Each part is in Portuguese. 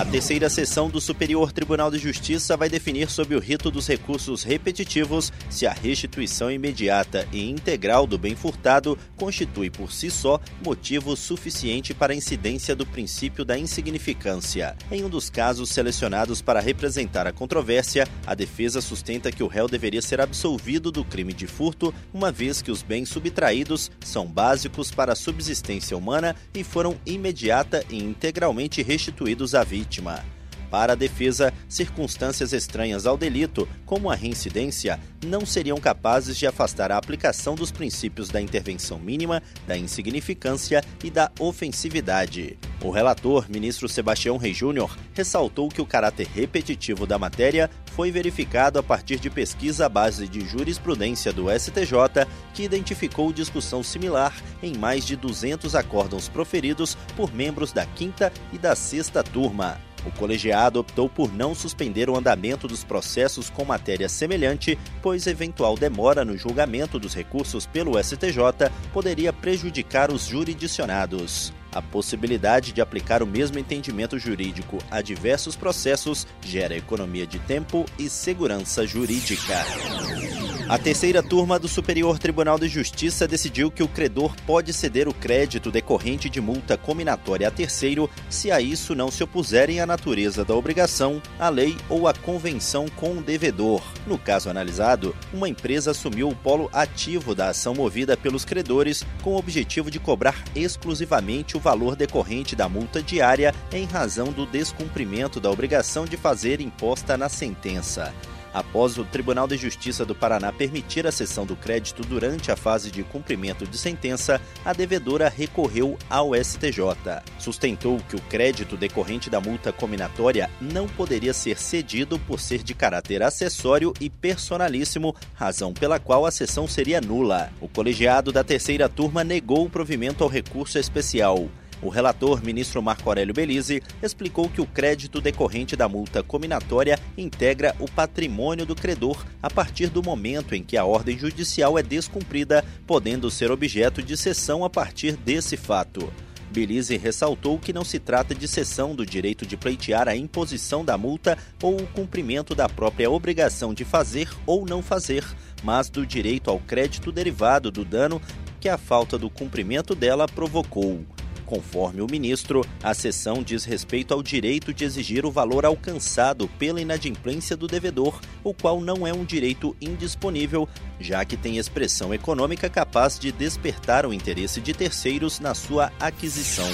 A terceira sessão do Superior Tribunal de Justiça vai definir sobre o rito dos recursos repetitivos se a restituição imediata e integral do bem furtado constitui por si só motivo suficiente para a incidência do princípio da insignificância. Em um dos casos selecionados para representar a controvérsia, a defesa sustenta que o réu deveria ser absolvido do crime de furto, uma vez que os bens subtraídos são básicos para a subsistência humana e foram imediata e integralmente restituídos à vítima vítima. Para a defesa, circunstâncias estranhas ao delito, como a reincidência, não seriam capazes de afastar a aplicação dos princípios da intervenção mínima, da insignificância e da ofensividade. O relator, ministro Sebastião Rei Júnior, ressaltou que o caráter repetitivo da matéria foi verificado a partir de pesquisa à base de jurisprudência do STJ, que identificou discussão similar em mais de 200 acórdãos proferidos por membros da quinta e da sexta turma. O colegiado optou por não suspender o andamento dos processos com matéria semelhante, pois eventual demora no julgamento dos recursos pelo STJ poderia prejudicar os jurisdicionados. A possibilidade de aplicar o mesmo entendimento jurídico a diversos processos gera economia de tempo e segurança jurídica. A terceira turma do Superior Tribunal de Justiça decidiu que o credor pode ceder o crédito decorrente de multa combinatória a terceiro se a isso não se opuserem à natureza da obrigação, a lei ou a convenção com o devedor. No caso analisado, uma empresa assumiu o polo ativo da ação movida pelos credores com o objetivo de cobrar exclusivamente o valor decorrente da multa diária em razão do descumprimento da obrigação de fazer imposta na sentença. Após o Tribunal de Justiça do Paraná permitir a cessão do crédito durante a fase de cumprimento de sentença, a devedora recorreu ao STJ. Sustentou que o crédito decorrente da multa combinatória não poderia ser cedido por ser de caráter acessório e personalíssimo, razão pela qual a cessão seria nula. O colegiado da terceira turma negou o provimento ao recurso especial. O relator, ministro Marco Aurélio Belize, explicou que o crédito decorrente da multa combinatória integra o patrimônio do credor a partir do momento em que a ordem judicial é descumprida, podendo ser objeto de cessão a partir desse fato. Belize ressaltou que não se trata de cessão do direito de pleitear a imposição da multa ou o cumprimento da própria obrigação de fazer ou não fazer, mas do direito ao crédito derivado do dano que a falta do cumprimento dela provocou. Conforme o ministro, a sessão diz respeito ao direito de exigir o valor alcançado pela inadimplência do devedor, o qual não é um direito indisponível, já que tem expressão econômica capaz de despertar o interesse de terceiros na sua aquisição.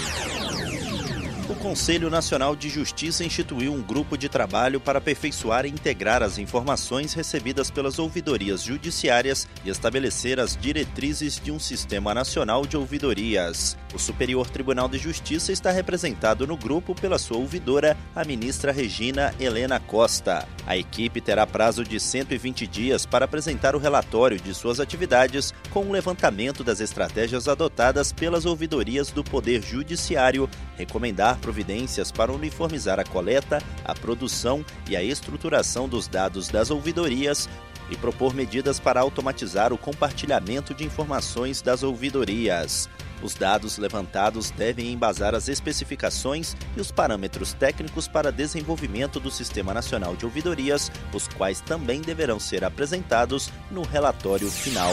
O Conselho Nacional de Justiça instituiu um grupo de trabalho para aperfeiçoar e integrar as informações recebidas pelas ouvidorias judiciárias e estabelecer as diretrizes de um sistema nacional de ouvidorias. O Superior Tribunal de Justiça está representado no grupo pela sua ouvidora, a ministra Regina Helena Costa. A equipe terá prazo de 120 dias para apresentar o relatório de suas atividades com o um levantamento das estratégias adotadas pelas ouvidorias do Poder Judiciário, recomendar providências para uniformizar a coleta, a produção e a estruturação dos dados das ouvidorias e propor medidas para automatizar o compartilhamento de informações das ouvidorias. Os dados levantados devem embasar as especificações e os parâmetros técnicos para desenvolvimento do Sistema Nacional de Ouvidorias, os quais também deverão ser apresentados no relatório final.